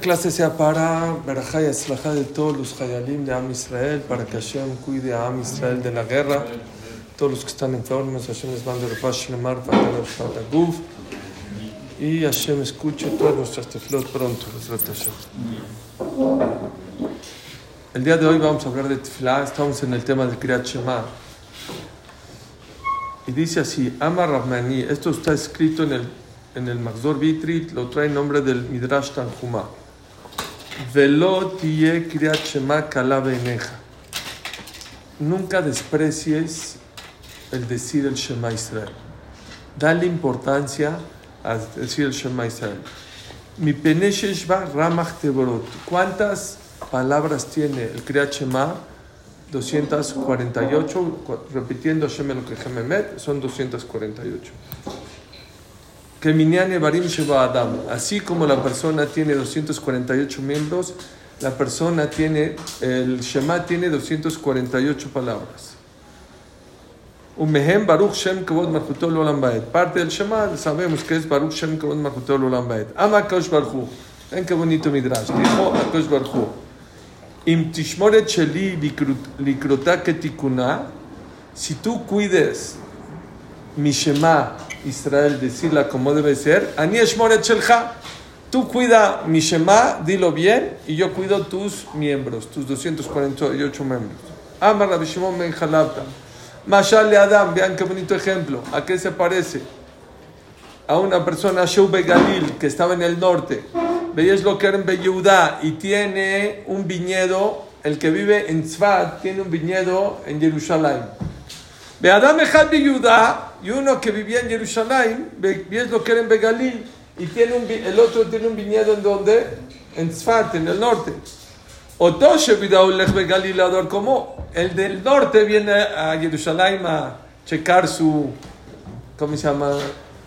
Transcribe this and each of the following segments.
clase sea para Berajá y de todos los Hayalim de Am Israel, para que Hashem cuide a Am Israel de la guerra. Todos los que están enfermos, Hashem les manda Refash Lemar, Guf. Y Hashem escuche todas nuestras tefilot pronto, El día de hoy vamos a hablar de tefilá, estamos en el tema de Kriyat Shema. Y dice así, Amar Rahmani, esto está escrito en el, en el Magzor Vitrit, lo trae en nombre del Midrash Tanjumah. Velo tiye kriyat shema Nunca desprecies el decir el Shema Israel. Dale importancia a decir el Shema Israel. Mi penesheshva ramach teborot. ¿Cuántas palabras tiene el kriyat shema? 248, repitiendo Shem el son 248 que Barim Sheba Adam. Así como la persona tiene 248 miembros, la persona tiene, el Shema tiene 248 palabras. Un mehem Baruch Shem Kavod Marchutol Olam Baed. Parte del Shema sabemos que es Baruch Shem Kavod Marchutol Olam Baed. Ama Kosh Baruch Ven qué bonito midrash. Dijo a Kosh Baruch Im Tishmoret Sheli Likrota Ketikuna. Si tú cuides mi Shema Israel, decirla como debe ser. Tú cuida mi Shema, dilo bien, y yo cuido tus miembros, tus 248 miembros. Amar Rabbi Shimon Ben Jalabta. Mashal Adam, vean qué bonito ejemplo. ¿A qué se parece? A una persona, Shoube Galil, que estaba en el norte. Veías lo que era en Beyudá y tiene un viñedo. El que vive en Tzfat tiene un viñedo en Jerusalén. Ve Adam Echad Beyudá y uno que vivía en Jerusalén, ves lo que era en Begalil, y tiene un, el otro tiene un viñedo en donde? En Tzfat, en el norte. Otoshe Vidaulech Begalilador, como el del norte viene a Jerusalén a checar su, ¿cómo se llama?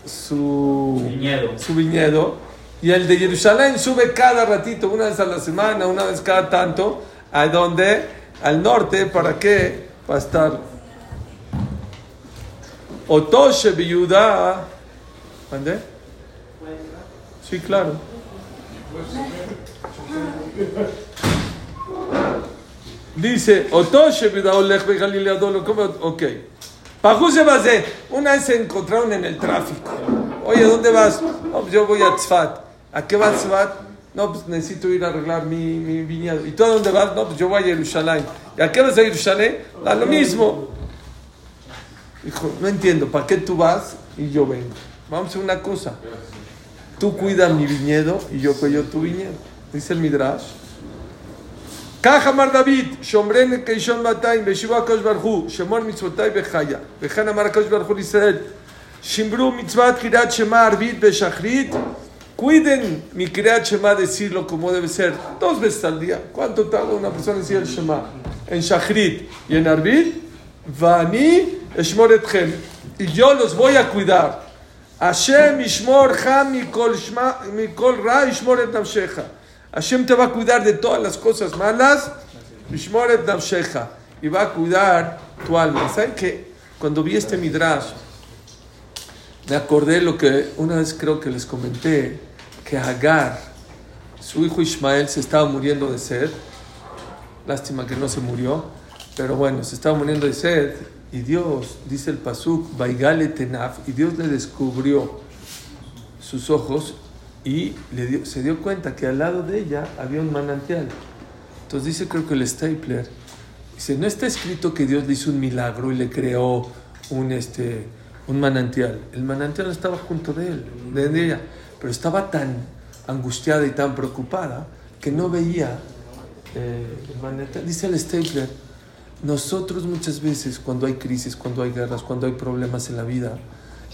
Su viñedo. su viñedo. Y el de Jerusalén sube cada ratito, una vez a la semana, una vez cada tanto, a donde? Al norte, ¿para qué? Para estar Otoshe Biyuda. ¿Mande? Sí, claro. Dice, Otoshe Biyuda Olech Begalilea Dolo. ¿Cómo? Ok. Pajuse Bazé. Una vez se encontraron en el tráfico. Oye, ¿dónde vas? No, pues yo voy a Tzfat. ¿A qué vas Tzfat? No, pues necesito ir a arreglar mi, mi viñedo. ¿Y tú a dónde vas? No, pues yo voy a Jerusalén. ¿Y a qué vas a Jerusalén? Da lo mismo. Dijo, no entiendo, ¿para qué tú vas y yo vengo? Vamos a hacer una cosa. Tú cuidas mi viñedo y yo cuido tu viñedo. Dice el Midrash. Mar David, Shomren Keishon Matayim, Beshiva Kosh Barhu, Shemor Mitzvotay Bechaya, Bejan Amar Kosh Barhu Israel, Shimbru Mitzvat Kirat Shema Arvit Beshachrit, cuiden mi Kirat Shema decirlo como debe ser, dos veces al día. ¿Cuánto tarda una persona decir el Shema? En Shachrit y en Arvit, Vani y yo los voy a cuidar. Hashem Ishmor Mikol Ra Ishmor et Hashem te va a cuidar de todas las cosas malas. Ishmor et Y va a cuidar tu alma. ¿Saben que cuando vi este midrash, me acordé lo que una vez creo que les comenté, que Agar, su hijo Ismael, se estaba muriendo de sed. Lástima que no se murió, pero bueno, se estaba muriendo de sed y Dios, dice el Pasuk, Baigale Tenaf, y Dios le descubrió sus ojos y se dio cuenta que al lado de ella había un manantial. Entonces dice, creo que el Stapler, dice, no está escrito que Dios le hizo un milagro y le creó un, este, un manantial. El manantial estaba junto de él, de ella, pero estaba tan angustiada y tan preocupada que no veía eh, el manantial. Dice el Stapler, nosotros muchas veces cuando hay crisis, cuando hay guerras, cuando hay problemas en la vida,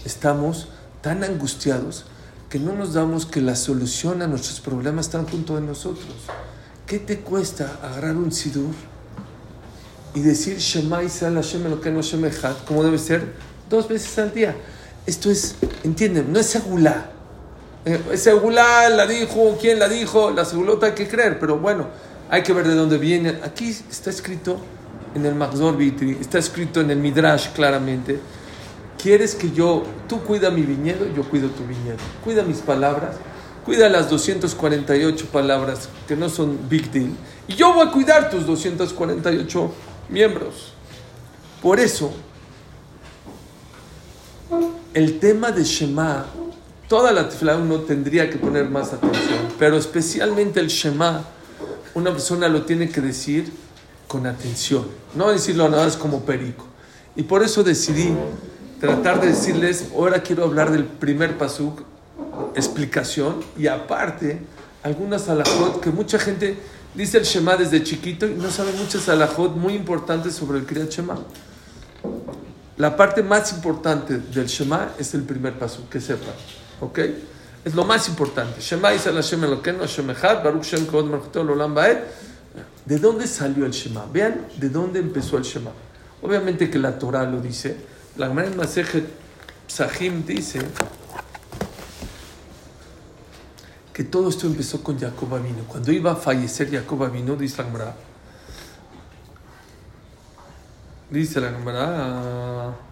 estamos tan angustiados que no nos damos que la solución a nuestros problemas está junto de nosotros. ¿Qué te cuesta agarrar un sidur y decir Shema Israel Hashem lo que no Shemechat, como debe ser, dos veces al día? Esto es, entienden, no es segula. Eh, segula la dijo, quién la dijo, la segulota hay que creer, pero bueno, hay que ver de dónde viene. Aquí está escrito en el Magzor Vitri, está escrito en el Midrash claramente. ¿Quieres que yo, tú cuida mi viñedo, yo cuido tu viñedo? Cuida mis palabras, cuida las 248 palabras que no son big deal. Y yo voy a cuidar tus 248 miembros. Por eso, el tema de Shema, toda la tefilá uno tendría que poner más atención, pero especialmente el Shema, una persona lo tiene que decir con atención, no decirlo nada más como perico. Y por eso decidí tratar de decirles, ahora quiero hablar del primer pasuk, explicación, y aparte, algunas alajot que mucha gente dice el Shema desde chiquito y no sabe muchas alajot muy importantes sobre el Kriyat Shema. La parte más importante del Shema es el primer paso, que sepa, ¿ok? Es lo más importante. Shema Israel Hashem Elokeinu Hashem Echad Baruch Shem Kod Baed. ¿De dónde salió el Shema? Vean de dónde empezó el Shema. Obviamente que la Torah lo dice. La Gemara en Masejet Sahim dice que todo esto empezó con Jacob Avino. Cuando iba a fallecer Jacob Avino, dice la Gemara, Dice la Gemara.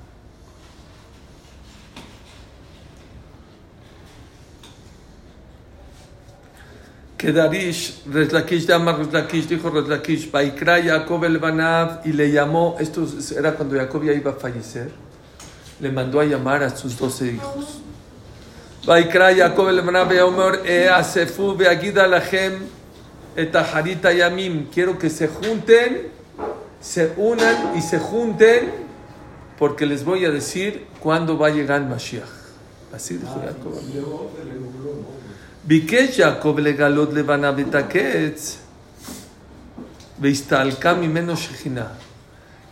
Que Darish, Rezlakish, llama Rezlakish, dijo Rezlakish, Baikra Jacob el Banav, y le llamó, esto era cuando Jacob ya iba a fallecer, le mandó a llamar a sus doce hijos. Baikra Jacob el Banav, Omer, E Asefu, Beagida Lachem, Etaharita Yamim, quiero que se junten se unan y se junten porque les voy a decir cuándo va a llegar el Mashiach. Así dijo Jacob. ביקש יעקב לגלות לבנה ותקץ והסתלקה ממנו שכינה.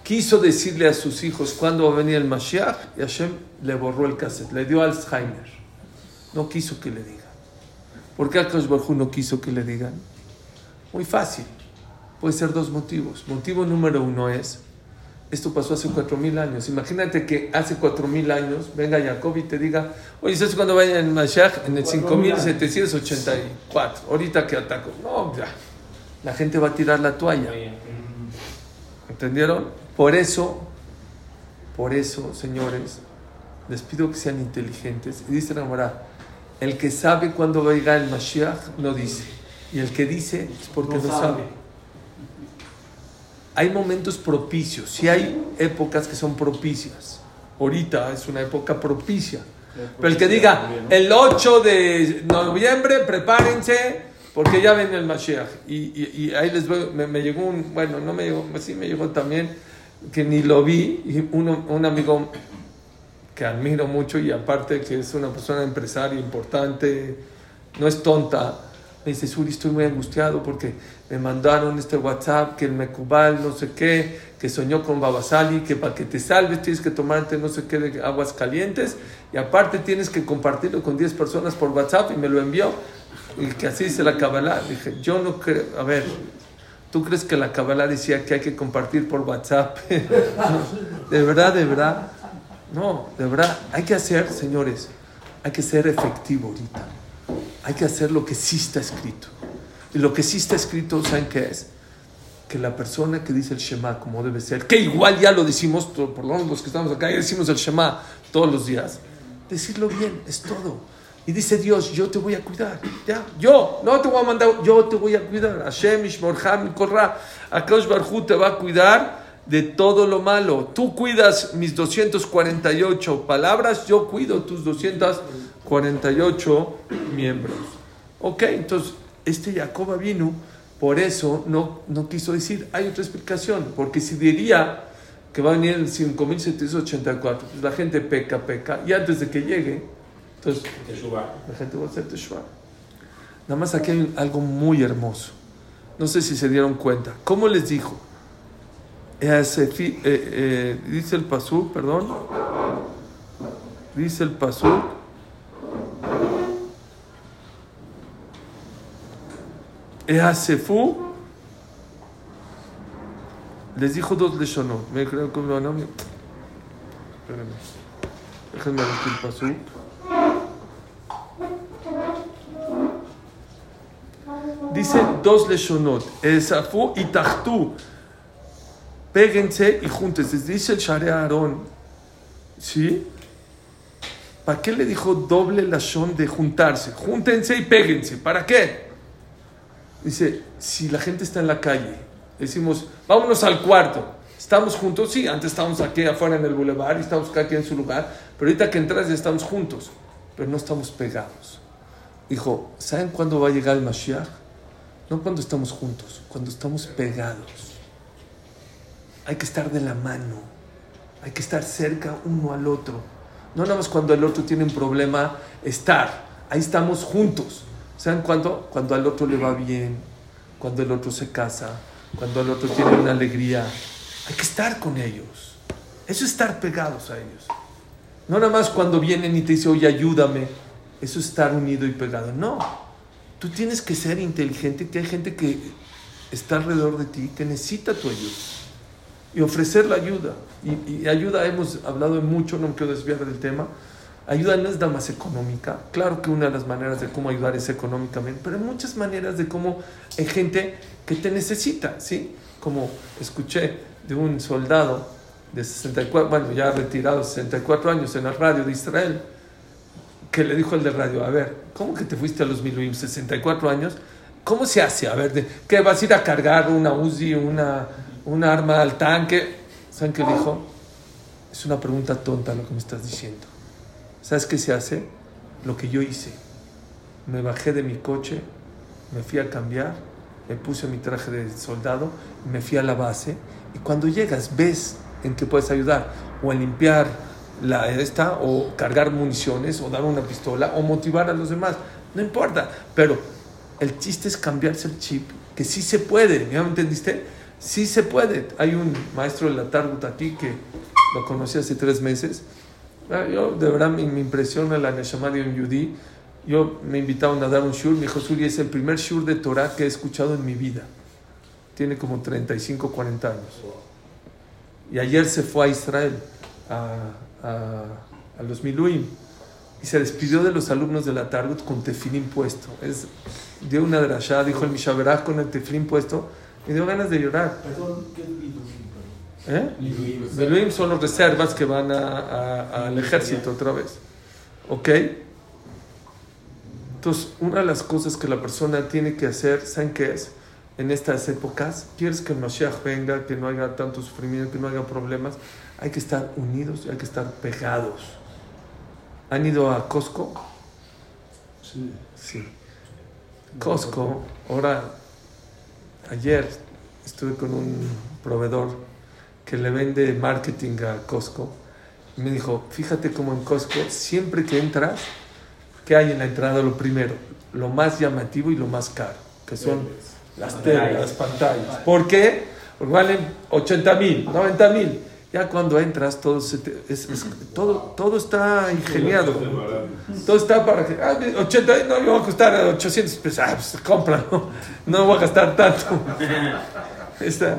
Quiso decirle a sus hijos cuándo va a venir el Mashiach y Hashem le borró el cassette, le dio Alzheimer. No quiso que le digan. ¿Por qué Akash Baruj no quiso que le digan? Muy fácil. Puede ser dos motivos. Motivo número uno es, esto pasó hace cuatro mil años. Imagínate que hace cuatro mil años venga Jacob y te diga, oye, ¿sabes cuando vaya en Mashiach? En el 5784. Ahorita que ataco. No, ya. La gente va a tirar la toalla. ¿Entendieron? Por eso, por eso, señores, les pido que sean inteligentes. Y dice la el que sabe cuándo va a llegar el Mashiach no dice. Y el que dice es porque no, sabe hay momentos propicios, si hay épocas que son propicias. Ahorita es una época propicia. Pero el que diga, el 8 de noviembre, prepárense, porque ya viene el Mashiach. Y, ahí les voy, me, llegó un, bueno, no me llegó, sí me llegó también, que ni lo vi, y un amigo que admiro mucho y aparte que es una persona empresaria importante, no es tonta, me dice, Suri, estoy muy angustiado porque me mandaron este WhatsApp que el Mecubal, no sé qué, que soñó con Babasali, que para que te salves tienes que tomarte no sé qué de aguas calientes y aparte tienes que compartirlo con 10 personas por WhatsApp y me lo envió y que así dice la Kabbalah. Dije, yo no creo, a ver, ¿tú crees que la Kabbalah decía que hay que compartir por WhatsApp? de verdad, de verdad. No, de verdad, hay que hacer, señores, hay que ser efectivo ahorita hay que hacer lo que sí está escrito. Y lo que sí está escrito, ¿saben qué es? Que la persona que dice el Shema como debe ser, que igual ya lo decimos, por lo menos los que estamos acá, ya decimos el Shema todos los días, decirlo bien, es todo. Y dice Dios, yo te voy a cuidar. Ya, yo, no te voy a mandar, yo te voy a cuidar. Hashem, Ishmorham, Korra, Akash Barhu te va a cuidar de todo lo malo. Tú cuidas mis 248 palabras, yo cuido tus 200 48 miembros. Ok, entonces este Jacob vino, por eso no, no quiso decir, hay otra explicación, porque si diría que va a venir en 5784, pues la gente peca, peca, y antes de que llegue, entonces la gente va a hacer Teshuvah. Nada más aquí hay algo muy hermoso. No sé si se dieron cuenta. ¿Cómo les dijo? Eh, eh, dice el Pasú, perdón. Dice el Pasú Easefú les dijo dos leshonot. Me creo que no. Déjenme ver el pasú. Dice dos leshonot. Esafu y Tachtú. Péguense y júntense. Dice el Share Aarón. ¿Sí? ¿Para qué le dijo doble lashon de juntarse? Júntense y péguense. ¿Para qué? Dice, si la gente está en la calle, decimos, vámonos al cuarto. ¿Estamos juntos? Sí, antes estábamos aquí afuera en el boulevard y estamos cada en su lugar, pero ahorita que entras ya estamos juntos, pero no estamos pegados. Dijo, ¿saben cuándo va a llegar el Mashiach? No cuando estamos juntos, cuando estamos pegados. Hay que estar de la mano, hay que estar cerca uno al otro. No nada más cuando el otro tiene un problema, estar. Ahí estamos juntos. ¿Saben cuándo? Cuando al otro le va bien, cuando el otro se casa, cuando el otro tiene una alegría. Hay que estar con ellos. Eso es estar pegados a ellos. No nada más cuando vienen y te dicen, oye, ayúdame. Eso es estar unido y pegado. No. Tú tienes que ser inteligente, que hay gente que está alrededor de ti que necesita tu ayuda. Y ofrecer la ayuda. Y, y ayuda, hemos hablado mucho, no me quiero desviar del tema Ayuda no es nada más económica. Claro que una de las maneras de cómo ayudar es económicamente, pero hay muchas maneras de cómo hay gente que te necesita, ¿sí? Como escuché de un soldado de 64, bueno, ya retirado, 64 años en la radio de Israel, que le dijo al de radio, a ver, ¿cómo que te fuiste a los Miluim, 64 años? ¿Cómo se hace? A ver, ¿qué vas a ir a cargar una Uzi, una, una arma al tanque? ¿Saben qué dijo? Es una pregunta tonta lo que me estás diciendo. ¿Sabes qué se hace? Lo que yo hice. Me bajé de mi coche, me fui a cambiar, me puse mi traje de soldado, me fui a la base y cuando llegas ves en qué puedes ayudar o en limpiar la esta o cargar municiones o dar una pistola o motivar a los demás. No importa, pero el chiste es cambiarse el chip, que sí se puede, ¿ya me entendiste? Sí se puede. Hay un maestro de la Targut aquí que lo conocí hace tres meses yo, de verdad, me, me impresiona la Neshama de un Yudí. Yo me invitaron a dar un shur. Me dijo, Suri, es el primer shur de Torah que he escuchado en mi vida. Tiene como 35, 40 años. Y ayer se fue a Israel, a, a, a los Miluim. Y se despidió de los alumnos de la Targut con tefilín puesto. Es, dio una drashá, dijo el Mishaberaj con el tefilín puesto. Me dio ganas de llorar. Perdón, ¿qué ¿Eh? Son las reservas que van a, a, al ejército otra vez. ¿Ok? Entonces, una de las cosas que la persona tiene que hacer, ¿saben qué es? En estas épocas, quieres que el Mashiach venga, que no haya tanto sufrimiento, que no haya problemas, hay que estar unidos y hay que estar pegados. ¿Han ido a Costco? Sí. Sí. Costco, ahora, ayer estuve con un proveedor que le vende marketing a Costco. Y me dijo, fíjate cómo en Costco, siempre que entras, ¿qué hay en la entrada? Lo primero, lo más llamativo y lo más caro, que son las telas, las pantallas. ¿Por qué? Porque valen 80 mil, 90 mil. Ya cuando entras, todo, se te- es- es- todo, todo está ingeniado. Todo está para que. Ah, 80, no me va a costar 800 pesos. Ah, pues cómpralo. No voy a gastar tanto. Está,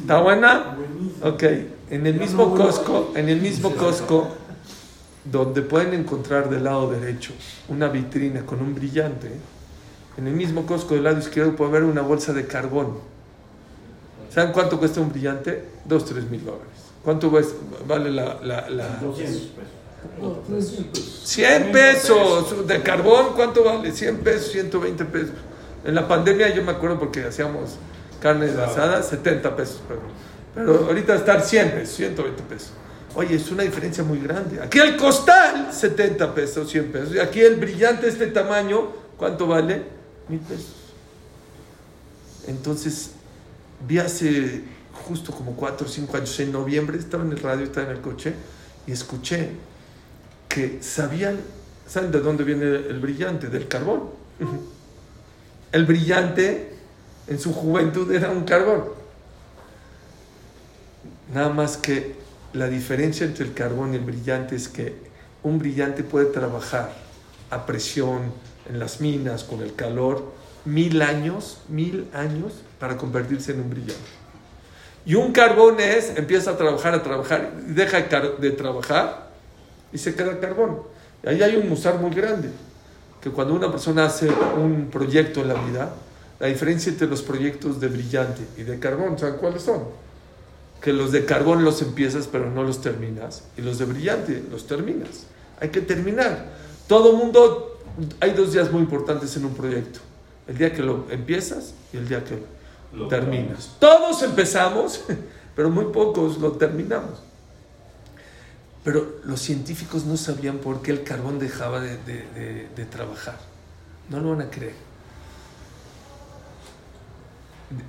¿Está buena? Ok. En el mismo Costco, en el mismo Costco, donde pueden encontrar del lado derecho una vitrina con un brillante, en el mismo Costco del lado izquierdo puede haber una bolsa de carbón. ¿Saben cuánto cuesta un brillante? Dos, tres mil dólares. ¿Cuánto ves- vale la, la- la- 200 pesos. 100 pesos de carbón, ¿cuánto vale? 100 pesos, 120 pesos. En la pandemia yo me acuerdo porque hacíamos carne asada, 70 pesos, pero, pero ahorita estar 100 pesos, 120 pesos. Oye, es una diferencia muy grande. Aquí el costal, 70 pesos, 100 pesos. Y aquí el brillante este tamaño, ¿cuánto vale? Mil pesos. Entonces, vi hace justo como 4 o 5 años, en noviembre, estaba en el radio, estaba en el coche, y escuché que sabían, ¿saben de dónde viene el brillante? Del carbón. El brillante en su juventud era un carbón. Nada más que la diferencia entre el carbón y el brillante es que un brillante puede trabajar a presión en las minas con el calor mil años, mil años para convertirse en un brillante. Y un carbón es, empieza a trabajar, a trabajar, deja de trabajar y se queda carbón. Y ahí hay un musar muy grande, que cuando una persona hace un proyecto en la vida, la diferencia entre los proyectos de brillante y de carbón, ¿saben cuáles son? Que los de carbón los empiezas pero no los terminas, y los de brillante los terminas. hay que terminar. Todo mundo, hay dos días muy importantes en un proyecto. El día que lo empiezas y el día que lo terminas. Todos empezamos, pero muy pocos lo terminamos. Pero los científicos no sabían por qué el carbón dejaba de, de- de- de trabajar. No lo van a creer.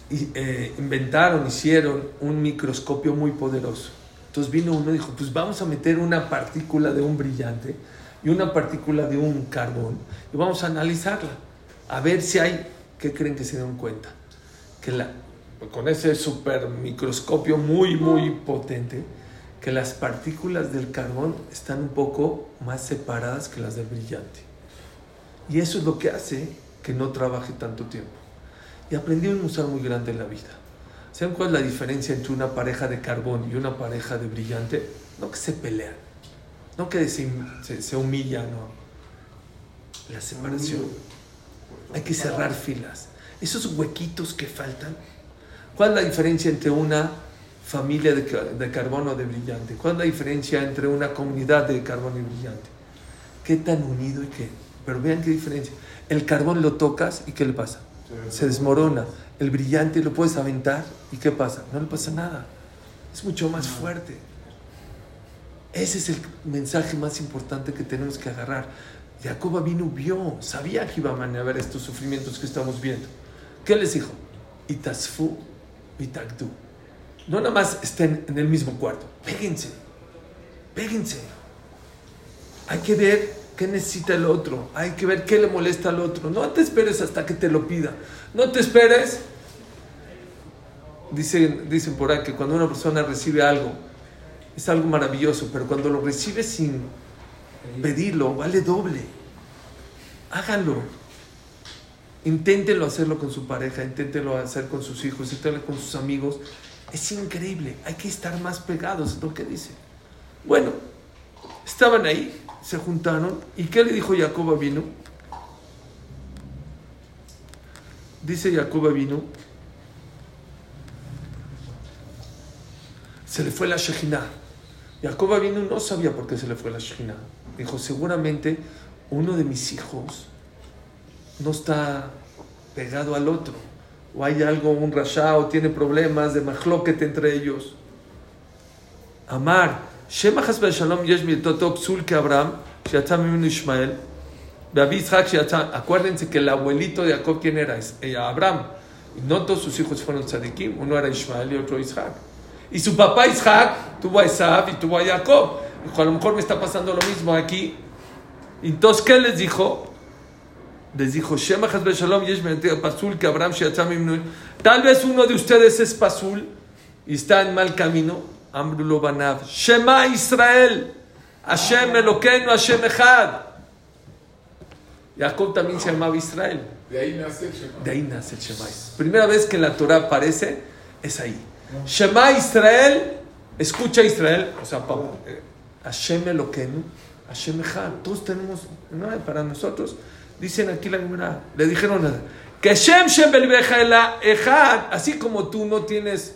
Eh, inventaron, hicieron un microscopio muy poderoso. Entonces vino uno y dijo, pues vamos a meter una partícula de un brillante y una partícula de un carbón y vamos a analizarla. A ver si hay, ¿qué creen que se den cuenta? Que la, con ese super microscopio muy, muy potente, que las partículas del carbón están un poco más separadas que las del brillante. Y eso es lo que hace que no trabaje tanto tiempo. Y aprendí un musar muy grande en la vida. ¿Saben cuál es la diferencia entre una pareja de carbón y una pareja de brillante? No que se pelean, no que se, se, humillan, no. La separación. Hay que cerrar filas. Esos huequitos que faltan. ¿Cuál es la diferencia entre una familia de, de carbón o de brillante? ¿Cuál es la diferencia entre una comunidad de carbón y brillante? ¿Qué tan unido y qué? Pero vean qué diferencia. El carbón lo tocas y ¿qué le pasa? Se desmorona. El brillante lo puedes aventar y ¿qué pasa? No le pasa nada. Es mucho más fuerte. Ese es el mensaje más importante que tenemos que agarrar. Jacob vino, vio, sabía que iban a haber estos sufrimientos que estamos viendo. ¿Qué les dijo? Itasfu, itagdu. No nada más estén en el mismo cuarto. Péguense. Péguense. Hay que ver qué necesita el otro. Hay que ver qué le molesta al otro. No te esperes hasta que te lo pida. No te esperes. Dicen, dicen por ahí que cuando una persona recibe algo, es algo maravilloso, pero cuando lo recibe sin pedirlo, vale doble. Háganlo. Inténtenlo hacerlo con su pareja, inténtenlo hacer con sus hijos, inténtenlo con sus amigos. Es increíble. Hay que estar más pegados, es lo que dice. Bueno, estaban ahí, se juntaron. ¿Y qué le dijo Jacob vino? Dice Jacob vino. Se le fue la Shejina. Jacob vino no sabía por qué se le fue la Shejina. Dijo, seguramente uno de mis hijos no está pegado al otro. O hay algo, un rasha, o tiene problemas de mahloket entre ellos. Amar, Shema Hasbe Shalom Yesh Mitoto Psul que Abraham, Shiatzam Mimenu Ishmael, Beavi Yitzhak Shiatzam. Acuérdense que el abuelito de Jacob, ¿quién era? Eh, Abraham. Y no todos sus hijos fueron tzadikim, uno era Ishmael y otro Isaac. Y su papá Isaac tuvo a Esav y tuvo a Jacob. Dijo, a lo mejor me está pasando lo mismo aquí. Entonces, ¿qué les dijo? Les dijo, Shema Shalom Yesh Pasul que Abraham. Tal vez uno de ustedes es Pasul y está en mal camino. Amrulo Banav. Shema Israel. Hashem Eloquenu, Hashem Echad. Jacob también se llamaba Israel. De ahí nace el Shema. De ahí nace el Shema. Primera vez que en la Torah aparece es ahí. Shema Israel, escucha Israel, o sea, eh, Hashem Eloquenu, Hashem Echad. Todos tenemos, no, para nosotros, dicen aquí la Gemara, le dijeron que Shem Shem Belbeja Echad, así como tú no tienes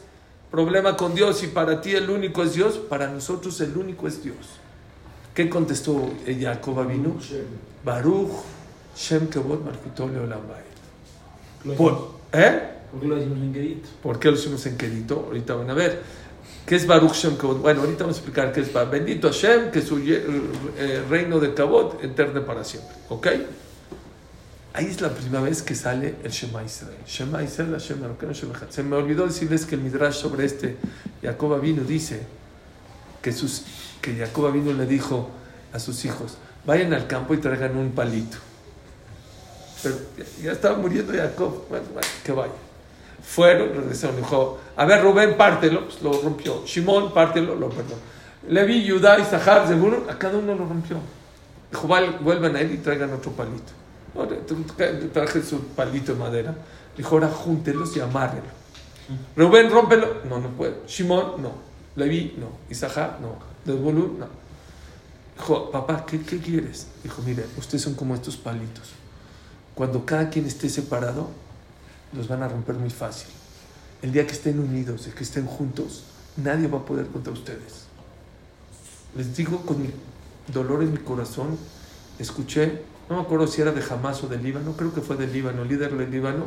problema con Dios y para ti el único es Dios, para nosotros el único es Dios. ¿Qué contestó Jacob vino? Baruch Shem Kevod Malchuto Leolam. Por- ¿Eh? ¿Por qué lo decimos en quedito? ¿Por qué lo hicimos en Kedito? Ahorita van a ver. ¿Qué es Baruch Shem Kavod? Bueno, ahorita vamos a explicar qué es Baruch. Bendito Hashem, que su eh, reino de Kavod eterno para siempre. ¿Ok? Ahí es la primera vez que sale el Shema Israel. Shema Israel, Hashem. Se me olvidó decirles que el Midrash sobre este, Jacob vino dice que, sus, que Jacob vino le dijo a sus hijos, vayan al campo y traigan un palito. Pero ya, estaba muriendo Jacob, bueno, bueno, que vaya. Fueron, regresaron, dijo, a ver Rubén, pártelo, pues lo rompió. Shimón, pártelo, lo perdón. Levi, Judá, Isahar, seguro, a cada uno lo rompió. Dijo, "Val- vuelvan a él y traigan otro palito. Traje su palito de madera. Dijo, ahora júntelos y amárrenlo. Rubén, rómpelo. No, no puede. Shimón, no. Levi, no. Isahar, no. Desbolú, no. Dijo, papá, ¿qué, ¿qué quieres? Dijo, mire, ustedes son como estos palitos. Cuando cada quien esté separado, los van a romper muy fácil. El día que estén unidos, el que estén juntos, nadie va a poder contra ustedes. Les digo con mi dolor en mi corazón, escuché, no me acuerdo si era de Hamas o del Líbano, creo que fue del Líbano, el líder del Líbano,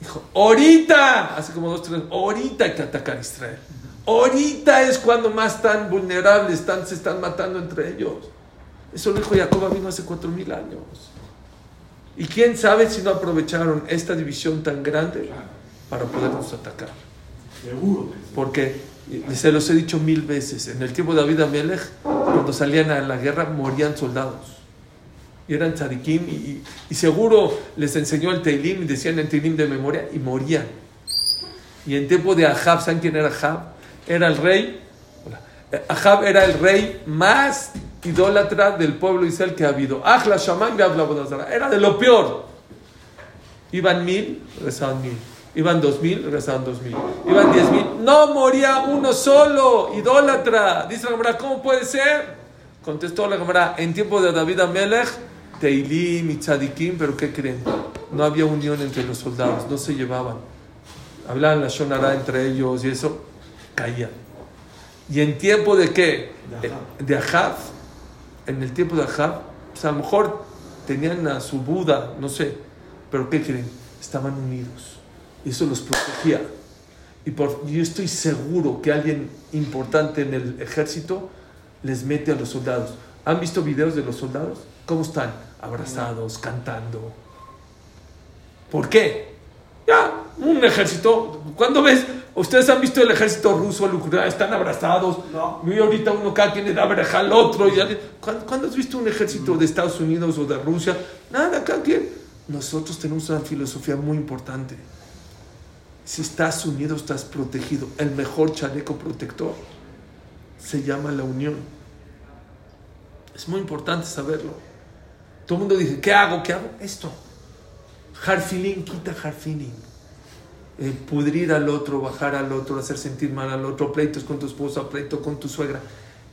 dijo, ahorita, hace como dos, tres, ahorita hay que atacar a Israel. Ahorita es cuando más están vulnerables, están, se están matando entre ellos. Eso lo dijo Jacob vino hace cuatro mil años. Y quién sabe si no aprovecharon esta división tan grande para podernos atacar. Seguro. Porque, se los he dicho mil veces, en el tiempo de David Amelech, cuando salían a la guerra, morían soldados. Y eran tzadikim, y, seguro les enseñó el Teilim, y decían el Teilim de memoria, y morían. Y en tiempo de Ahab, ¿saben quién era Ahab? Era el rey. Ahab era el rey más idólatra del pueblo Israel que ha habido. Era de lo peor. Iban mil, rezaban mil. Iban dos mil, rezaban dos mil. Iban diez mil. No moría uno solo, idólatra. Dice la Gemara, ¿cómo puede ser? Contestó la Gemara, en tiempo de David Amelech, Teilim y Tzadikim, pero ¿qué creen? No había unión entre los soldados, no se llevaban. Hablaban la Shonara entre ellos y eso, caían. ¿Y en tiempo de qué? De Ahab. En el tiempo de Ahab, pues a lo mejor tenían a su Buda, no sé, pero ¿qué creen? Estaban unidos. Y eso los protegía. Y por, yo estoy seguro que alguien importante en el ejército les mete a los soldados. ¿Han visto videos de los soldados? ¿Cómo están? Abrazados, cantando. ¿Por qué? Ya, un ejército. ¿Cuándo ves? ¿Ustedes han visto el ejército ruso, el ucraniano? Están abrazados. No. Y ahorita uno cada quien le da breja al otro. Y ¿Cuándo, ¿Cuándo has visto un ejército de Estados Unidos o de Rusia? Nada, cada quien. Nosotros tenemos una filosofía muy importante. Si estás unido, estás protegido. El mejor chaleco protector se llama la unión. Es muy importante saberlo. Todo el mundo dice, ¿qué hago? ¿Qué hago? Esto. Harfilín, quita harfilín. Eh, pudrir al otro, bajar al otro, hacer sentir mal al otro, pleitos con tu esposa, pleito con tu suegra.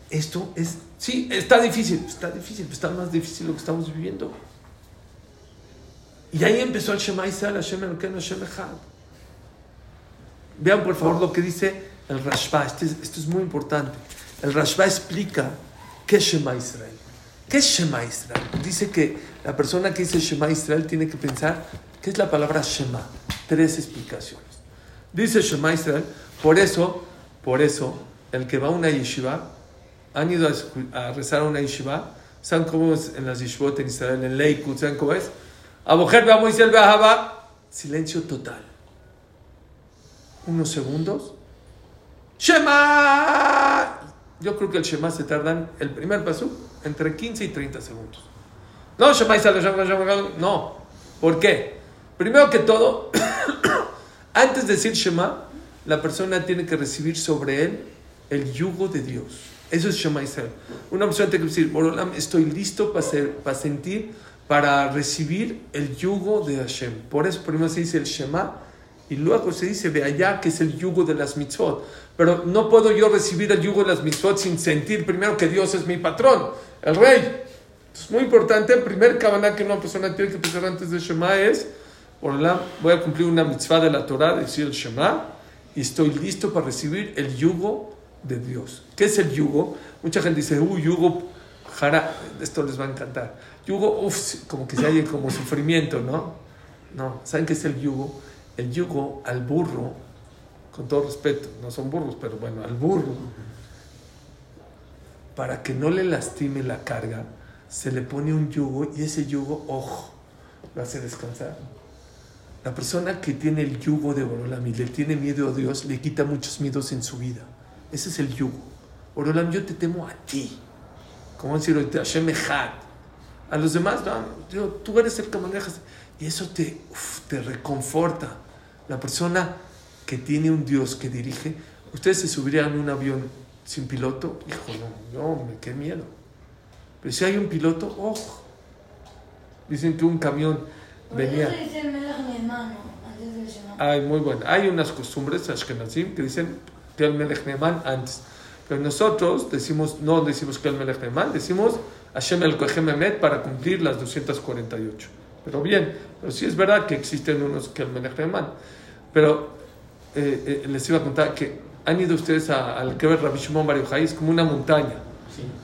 Esto es, sí, está difícil, está difícil, está más difícil lo que estamos viviendo. Y ahí empezó el Shema Israel, Hashem Elokeinu, Hashem Echad. Vean por favor lo que dice el Rashba, esto es, esto es muy importante. El Rashba explica qué es Shema Israel. ¿Qué es Shema Israel? Dice que la persona que dice Shema Israel tiene que pensar qué es la palabra Shema. Tres explicaciones. Dice Shema Israel, por eso, por eso, el que va a una yeshiva, han ido a, a rezar a una yeshiva, ¿saben cómo es en las yeshivot en Israel, en Leikut, ¿saben cómo es? Abojer, Israel, Beahaba, silencio total. Unos segundos. Shema. Yo creo que el Shema se tardan, el primer paso, entre 15 y 30 segundos. No, no. ¿Por qué? Primero que todo, antes de decir Shema, la persona tiene que recibir sobre él el yugo de Dios. Eso es Shema Israel. Una persona tiene que decir, Borolam, estoy listo para, ser, para sentir, para recibir el yugo de Hashem. Por eso primero se dice el Shema y luego se dice ve allá que es el yugo de las mitzvot. Pero no puedo yo recibir el yugo de las mitzvot sin sentir primero que Dios es mi patrón, el rey. Es muy importante, el primer cabana que una persona tiene que pensar antes de Shema es, voy a cumplir una mitzvah de la Torah, decir el Shema, y estoy listo para recibir el yugo de Dios. ¿Qué es el yugo? Mucha gente dice, uy, yugo, jara, esto les va a encantar. Yugo, uff, como que se haya como sufrimiento, ¿no? No, ¿saben qué es el yugo? El yugo al burro, con todo respeto, no son burros, pero bueno, al burro, para que no le lastime la carga, se le pone un yugo y ese yugo, ojo, lo hace descansar. La persona que tiene el yugo de Borolam y le tiene miedo a Dios, le quita muchos miedos en su vida. Ese es el yugo. Borolam, yo te temo a ti. Como decir ahorita, Hashem Echad. A los demás, no, tú eres el que manejas. Y eso te, te reconforta. La persona que tiene un Dios que dirige, ustedes se subirían a un avión sin piloto, hijo, no, no, me qué miedo. Pero si hay un piloto, ojo. Dicen que un camión venía. Hay muy bueno. Hay unas costumbres ashkenazim que dicen que el Melech Neeman antes. Pero nosotros decimos, no decimos que el Melech Neeman, decimos Hashem el Kohem Emet para cumplir las 248. Pero bien, pero sí es verdad que existen unos que el Melech Neeman. Pero eh, eh, les iba a contar que han ido ustedes al que ver Rabbi Shimon Bar Yochai, es como una montaña.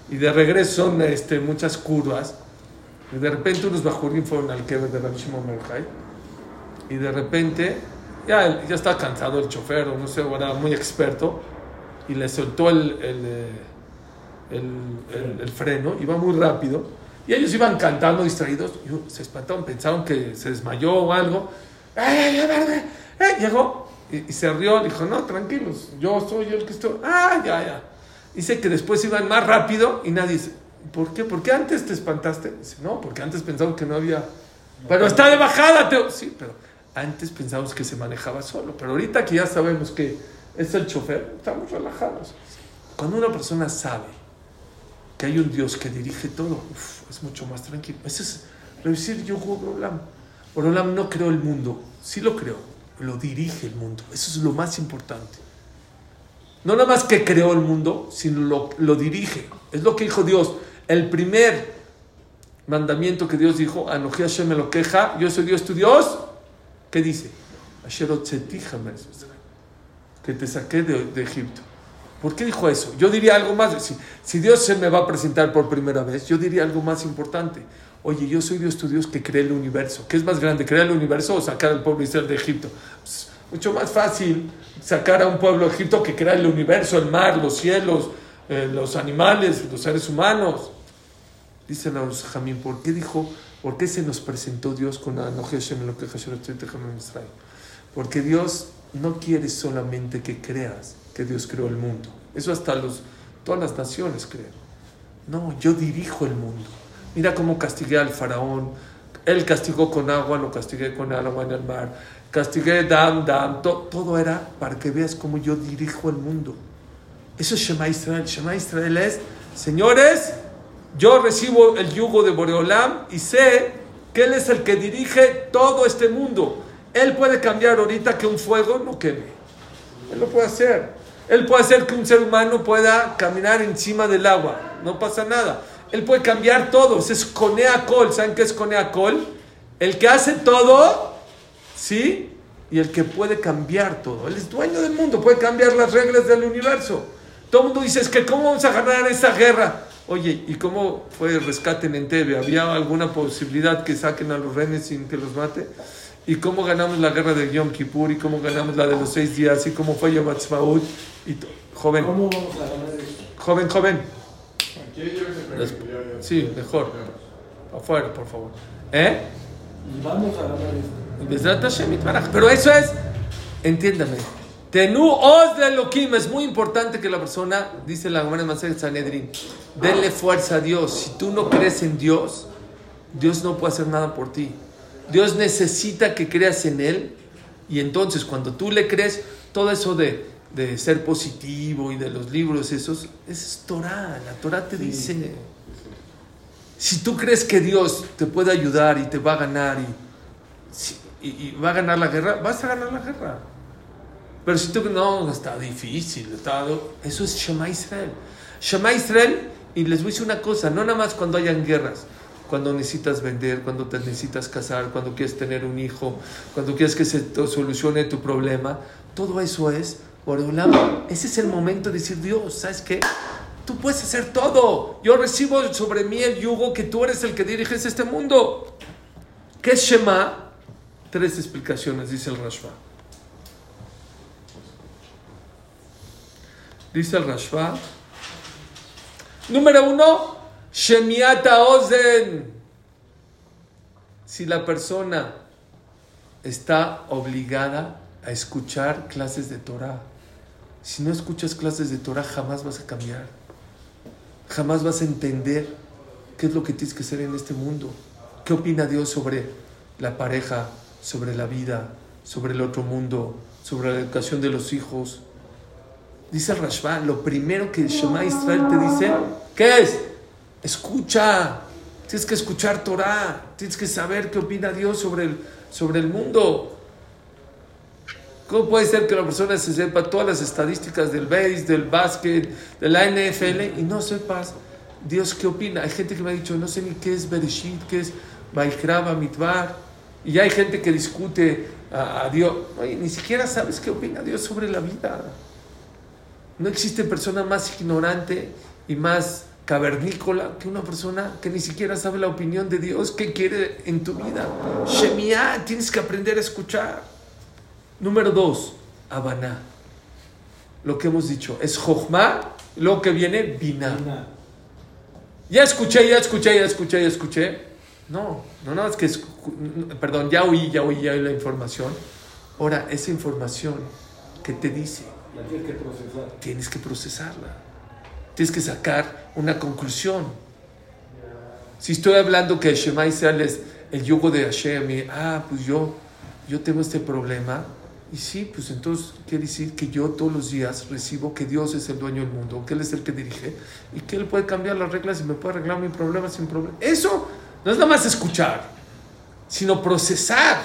y de regreso son este, muchas curvas. Y de repente unos bajurín fueron al Keber de Rabbi Shimon Bar Yochai, y de repente ya, ya estaba cansado el chofer, o no sé, era muy experto, y le soltó el, el, eh, el- el- freno, iba muy rápido, y ellos iban cantando distraídos, y se espantaron, pensaron que se desmayó o algo. ¡Ay, ay, ay, ay, ay! Llegó y, se rió, dijo, no, tranquilos, yo soy el que estoy. ¡Ah, ya, ya! Dice que después iban más rápido y nadie dice, ¿por qué? ¿Por qué antes te espantaste? Dice, no, porque antes pensamos que no había... Pero está de bajada, Teo. Sí, pero antes pensamos que se manejaba solo, pero ahorita que ya sabemos que es el chofer, estamos relajados. Cuando una persona sabe que hay un Dios que dirige todo, uf, es mucho más tranquilo. Eso es reducir yo Borolam. Borolam no creó el mundo, sí lo creó, lo dirige el mundo. Eso es lo más importante. No nada más que creó el mundo, sino lo, lo dirige. Es lo que dijo Dios. El primer mandamiento que Dios dijo, Anoji Hashem me lo queja, yo soy Dios tu Dios. ¿Qué dice? Que te saqué de, de Egipto. ¿Por qué dijo eso? Yo diría algo más. Si, si Dios se me va a presentar por primera vez, yo diría algo más importante. Oye, yo soy Dios tu Dios que crea el universo. ¿Qué es más grande, crear el universo o sacar al pueblo Israel de Egipto? Es mucho más fácil sacar a un pueblo de Egipto que crear el universo, el mar, los cielos, eh, los animales, los seres humanos. Dice la Jamín, ¿por qué dijo, por qué se nos presentó Dios con Anoji Hashem lo que Hashem Israel? Porque Dios no quiere solamente que creas que Dios creó el mundo. Eso hasta los, todas las naciones creen. No, yo dirijo el mundo. Mira cómo castigué al faraón. Él castigó con agua, lo castigué con agua en el mar. Castigué dam, dam. to- todo era para que veas cómo yo dirijo el mundo. Eso es Shema Israel. Shema Israel es, señores, yo recibo el yugo de Boreolam y sé que Él es el que dirige todo este mundo. Él puede cambiar ahorita que un fuego no queme. Él lo puede hacer. Él puede hacer que un ser humano pueda caminar encima del agua. No pasa nada. Él puede cambiar todo. Es Coneacol. ¿Saben qué es Coneacol? El que hace todo, ¿sí? Y el que puede cambiar todo. Él es dueño del mundo. Puede cambiar las reglas del universo. Todo el mundo dice, es que ¿cómo vamos a ganar esa guerra? Oye, ¿y cómo fue el rescate en Entebbe? ¿Había alguna posibilidad que saquen a los renes sin que los mate? ¿Y cómo ganamos la guerra de Yom Kippur? ¿Y cómo ganamos la de los seis días? ¿Y cómo fue Yom Ha'atzmaut? Y joven, ¿Cómo vamos a ganar esto? joven, joven. Sí, mejor. Afuera, por favor. ¿Eh? Y vamos a Yitbaraj. Pero eso es, entiéndame. Tenú os de Elohim. Es muy importante que la persona, dice la Gemara Maser Sanedrin, denle fuerza a Dios. Si tú no crees en Dios, Dios no puede hacer nada por ti. Dios necesita que creas en Él. Y entonces, cuando tú le crees, todo eso de, de ser positivo y de los libros, esos, es Torah. La Torah te dice. Si tú crees que Dios te puede ayudar y te va a ganar y, y, y va a ganar la guerra, vas a ganar la guerra. Pero si tú no, está difícil, está, eso es Shema Israel. Shema Israel, y les voy a decir una cosa, no nada más cuando hayan guerras, cuando necesitas vender, cuando te necesitas casar, cuando quieres tener un hijo, cuando quieres que se solucione tu problema, todo eso es, Boreolam, ese es el momento de decir, Dios, ¿sabes qué? Tú puedes hacer todo. Yo recibo sobre mí el yugo que tú eres el que diriges este mundo. ¿Qué es Shema? Tres explicaciones, dice el Rashba. Dice el Rashba. Número uno, Shemiata Ozen. Si la persona está obligada a escuchar clases de Torah. Si no escuchas clases de Torah, jamás vas a cambiar. Jamás vas a entender qué es lo que tienes que hacer en este mundo. ¿Qué opina Dios sobre la pareja, sobre la vida, sobre el otro mundo, sobre la educación de los hijos? Dice el Rashba, lo primero que Shema Israel te dice, ¿qué es? Escucha. Tienes que escuchar Torah. Tienes que saber qué opina Dios sobre el, sobre el mundo. ¿Cómo puede ser que la persona se sepa todas las estadísticas del base, del básquet, de la NFL y no sepas Dios qué opina? Hay gente que me ha dicho, no sé ni qué es Bereshit, qué es Baikraba, Mitbar. Y hay gente que discute a, Dios. Oye, ni siquiera sabes qué opina Dios sobre la vida. No existe persona más ignorante y más cavernícola que una persona que ni siquiera sabe la opinión de Dios, qué quiere en tu vida. Tienes que aprender a escuchar. Número dos, Abaná. Lo que hemos dicho es Jochma, lo que viene. Una. Ya escuché, ya escuché, ya escuché, ya escuché. No, no, no, es que, escu- perdón, ya oí, ya oí, ya oí la información. Ahora, esa información que te dice, La tienes que procesar. tienes que procesarla. Tienes que sacar una conclusión. Si estoy hablando que Shema Israel es el yugo de Hashem, y, ah, pues yo, yo tengo este problema, y sí, pues entonces quiere decir que yo todos los días recibo que Dios es el dueño del mundo, que Él es el que dirige, y que Él puede cambiar las reglas y me puede arreglar mi problema sin problema. Eso no es nada más escuchar, sino procesar.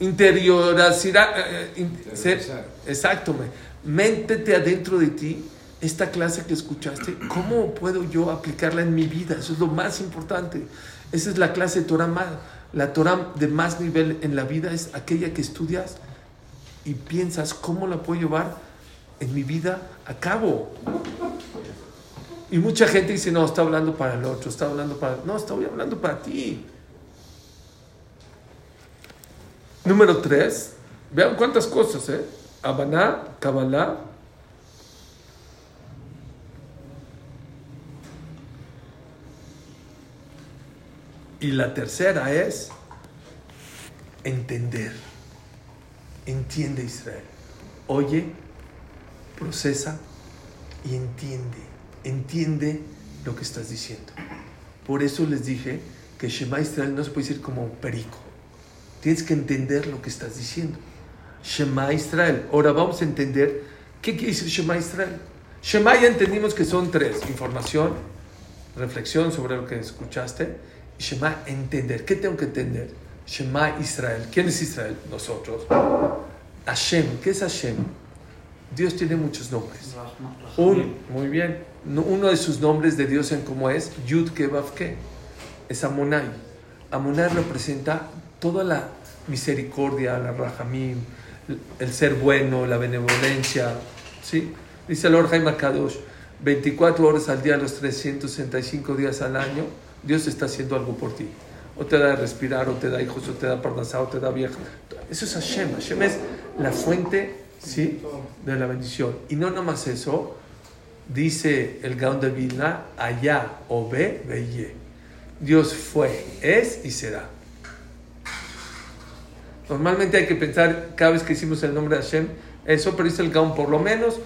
Interiorizar, eh, in- ser- Interiorizar. exacto, me- métete adentro de ti esta clase que escuchaste, ¿cómo puedo yo aplicarla en mi vida? Eso es lo más importante. Esa es la clase de Torah más, la Torah de más nivel en la vida es aquella que estudias y piensas cómo la puedo llevar en mi vida a cabo. Y mucha gente dice, no, está hablando para el otro, está hablando para... No, estoy hablando para ti. Número tres, vean cuántas cosas, ¿eh? Habaná, Kabbalah. Y la tercera es entender. Entiende Israel. Oye, procesa y entiende. Entiende lo que estás diciendo. Por eso les dije que Shema Israel no se puede decir como perico. Tienes que entender lo que estás diciendo. Shema Israel. Ahora vamos a entender qué quiere decir Shema Israel. Shema ya entendimos que son tres. Información, reflexión sobre lo que escuchaste. Y Shema entender. ¿Qué tengo que entender? Shema Israel. ¿Quién es Israel? Nosotros. Hashem. ¿Qué es Hashem? Dios tiene muchos nombres. Un, muy bien. No- Uno de sus nombres de Dios en cómo es Yud Kevav Ke. Es Amonai. Amonai representa toda la misericordia, la rahamim, el ser bueno, la benevolencia. ¿sí? Dice el Jaime Kadosh, 24 horas al día, los 365 días al año, Dios está haciendo algo por ti. O te da de respirar, o te da hijos, o te da parnasá, o te da vieja. Eso es Hashem. Hashem es la fuente ¿sí? de la bendición. Y no nada más eso, dice el Gaon de Vilna, allá o ve, veye. Dios fue, es y será. Normalmente hay que pensar, cada vez que hicimos el nombre de Hashem, eso, pero dice el Gaon, por lo menos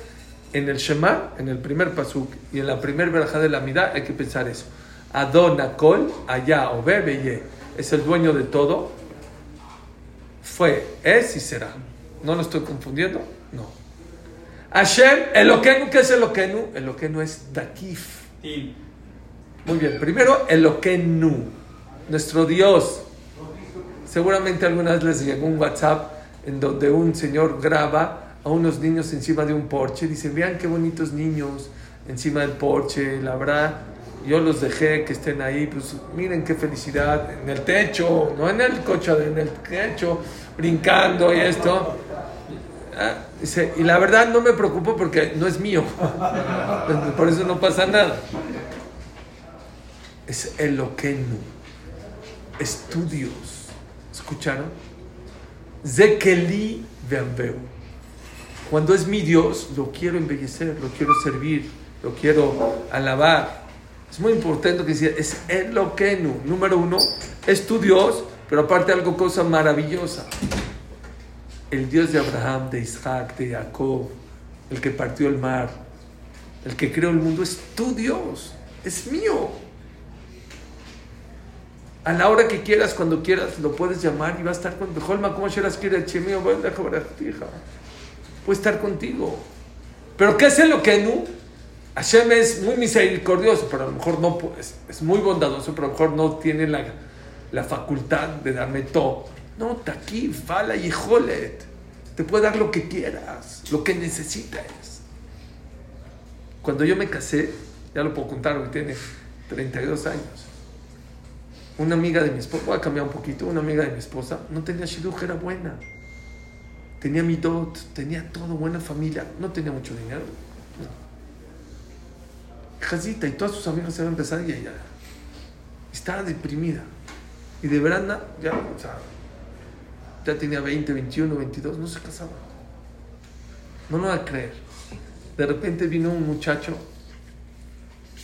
en el Shema, en el primer pasuk y en la primer verajá de la mirada, hay que pensar eso. Adon Akol, allá o ve, veye. Es el dueño de todo. Fue, es y será. ¿No lo estoy confundiendo? No. Hashem, Eloquenu, ¿qué es Eloquenu? Eloquenu es Takif. Muy bien, primero Eloquenu, nuestro Dios. Seguramente alguna vez les llegó un WhatsApp en donde un señor graba a unos niños encima de un porche. Dice, vean qué bonitos niños encima del porche. La verdad, yo los dejé que estén ahí. Pues miren qué felicidad. En el techo, no en el coche, en el techo, brincando y esto. Ah, y la verdad no me preocupo porque no es mío. Por eso no pasa nada. Es Eloquenu. Estudios. ¿Escucharon? Zekeli Veambeu. Cuando es mi Dios, lo quiero embellecer, lo quiero servir, lo quiero alabar. Es muy importante que decir, es Eloquenu. Número uno, es tu Dios, pero aparte algo cosa maravillosa. El Dios de Abraham, de Isaac, de Jacob, el que partió el mar, el que creó el mundo, es tu Dios, es mío. A la hora que quieras, cuando quieras, lo puedes llamar y va a estar contigo. Holma, ¿cómo quieras quiere Chemio? Puede estar contigo. Pero ¿qué es el? Hashem es muy misericordioso, pero a lo mejor no es, es muy bondadoso, pero a lo mejor no tiene la, la facultad de darme todo. No, Taki, Fala y Jolet. Te puede dar lo que quieras, lo que necesites. Cuando yo me casé, ya lo puedo contar, hoy tiene 32 años. Una amiga de mi esposa, voy a cambiar un poquito, una amiga de mi esposa no tenía shidduch, era buena. Tenía mi dot, tenía todo, buena familia, no tenía mucho dinero. Jacita y todas sus amigas se habían besado y ella estaba deprimida. Y de verano, ya, o sea, ya tenía 20, 21, 22, no se casaba. No lo va a creer. De repente vino un muchacho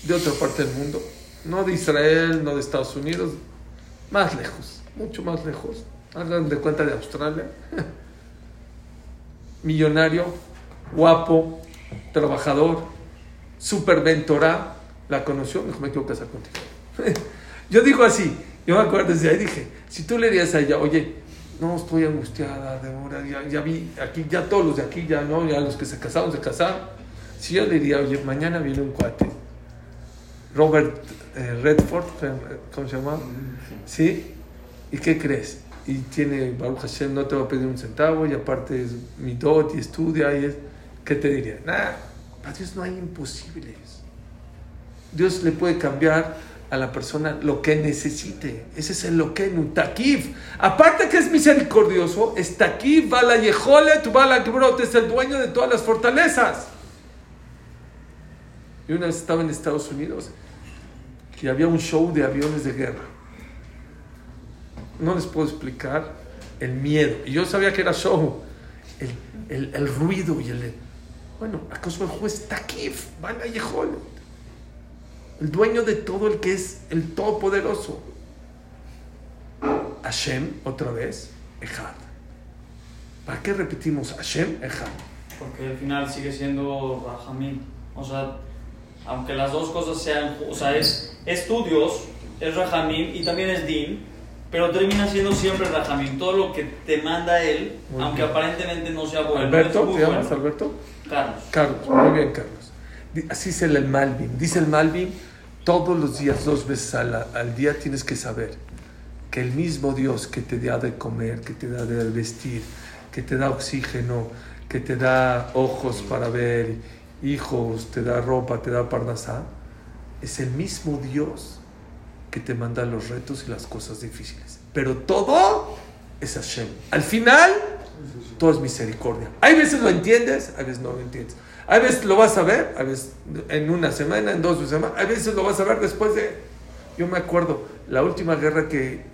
de otra parte del mundo, no de Israel, no de Estados Unidos, más lejos, mucho más lejos. Hagan de cuenta de Australia. Millonario, guapo, trabajador, superventora. La conoció, me dijo, me quiero casar contigo. Yo digo así, yo me acuerdo desde ahí, dije, si tú le dirías a ella, oye, no, estoy angustiada, de ya, ya vi, aquí, ya todos los de aquí, ya no, ya los que se casaron, se casaron. Si yo le diría, oye, mañana viene un cuate, Robert eh, Redford, ¿cómo se llama? ¿Sí? ¿Y qué crees? Y tiene, Baruch Hashem, no te va a pedir un centavo, y aparte es mi dot, y estudia, y es, ¿qué te diría? Nada, para Dios no hay imposibles. Dios le puede cambiar a la persona lo que necesite. Ese es el lo que Takif. Aparte que es misericordioso, es Takif, va la Yeholet, va la es el dueño de todas las fortalezas. Y una vez estaba en Estados Unidos y había un show de aviones de guerra. No les puedo explicar el miedo. Y yo sabía que era show. El, el, ruido y el... Bueno, acaso el juez Takif, va la Yeholet el dueño de todo el que es el todopoderoso. Hashem, otra vez, Ejad. ¿Para qué repetimos Hashem, Ejad? Porque al final sigue siendo Rahamim. O sea, aunque las dos cosas sean, o sea, es, estudios, es Rahamim y también es Din, pero termina siendo siempre Rahamim. Todo lo que te manda él, aunque aparentemente no sea bueno. ¿Alberto? ¿Te llamas Alberto? Carlos. Carlos, muy bien, Carlos. Así es el Malvin. Dice el Malvin todos los días, dos veces al, día, tienes que saber que el mismo Dios que te da de comer, que te da de vestir, que te da oxígeno, que te da ojos para ver, hijos, te da ropa, te da parnasá, es el mismo Dios que te manda los retos y las cosas difíciles. Pero todo es Hashem. Al final, todo es misericordia. Hay veces lo entiendes, hay veces no lo entiendes. A veces lo vas a ver, a veces en una semana, en dos semanas, a veces lo vas a ver después de... Yo me acuerdo, la última guerra que,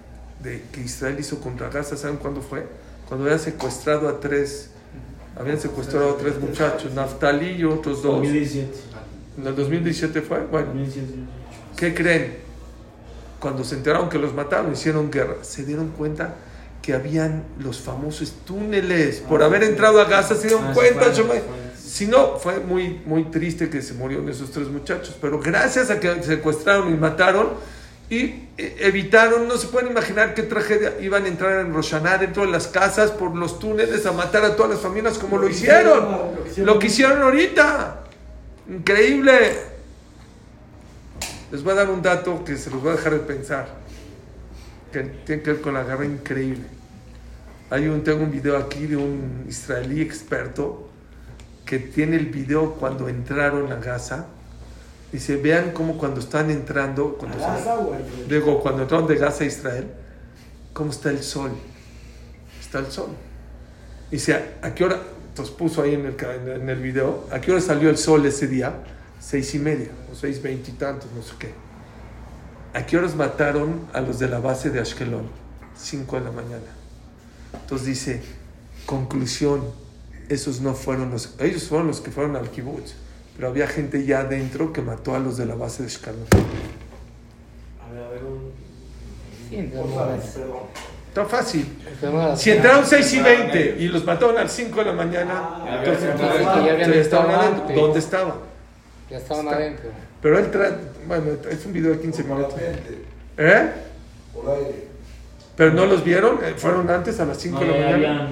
de, que Israel hizo contra Gaza, ¿saben cuándo fue? Cuando habían secuestrado a tres, habían secuestrado a tres muchachos, Naftali y otros dos. 2017. ¿En el 2017 fue? Bueno, ¿qué creen? Cuando se enteraron que los mataron, hicieron guerra, se dieron cuenta que habían los famosos túneles. Por haber entrado a Gaza se dieron ah, cuenta. Si no, fue muy, muy triste que se murieron esos tres muchachos, pero gracias a que secuestraron y mataron y eh, evitaron, no se pueden imaginar qué tragedia, iban a entrar en Roshaná dentro de las casas por los túneles a matar a todas las familias como lo, hicieron, lo que hicieron ahorita. Increíble. Les voy a dar un dato que se los voy a dejar de pensar, que tiene que ver con la guerra increíble. Hay un, tengo un video aquí de un israelí experto que tiene el video cuando entraron a Gaza. Dice, vean cómo cuando están entrando, cuando, digo, cuando entraron de Gaza a Israel, cómo está el sol. Está el sol. Dice, ¿a qué hora? Entonces puso ahí en el, en el video, ¿a qué hora salió el sol ese día? Seis y media, o seis veintitantos, no sé qué. ¿A qué horas mataron a los de la base de Ashkelon? Cinco de la mañana. Entonces dice, conclusión, esos no fueron los, ellos fueron los que fueron al kibbutz, pero había gente ya adentro que mató a los de la base de Shkalon. A ver, a ver, un... Está fácil. Si entraron 6 y 20 y los mataron a las 5 de la mañana, entonces, ya estaban adentro. ¿Dónde estaban? Ya estaban adentro. Pero él trae, bueno, es un video de 15 minutos. ¿Eh? Pero no los vieron, eh, fueron antes a las 5 de la mañana.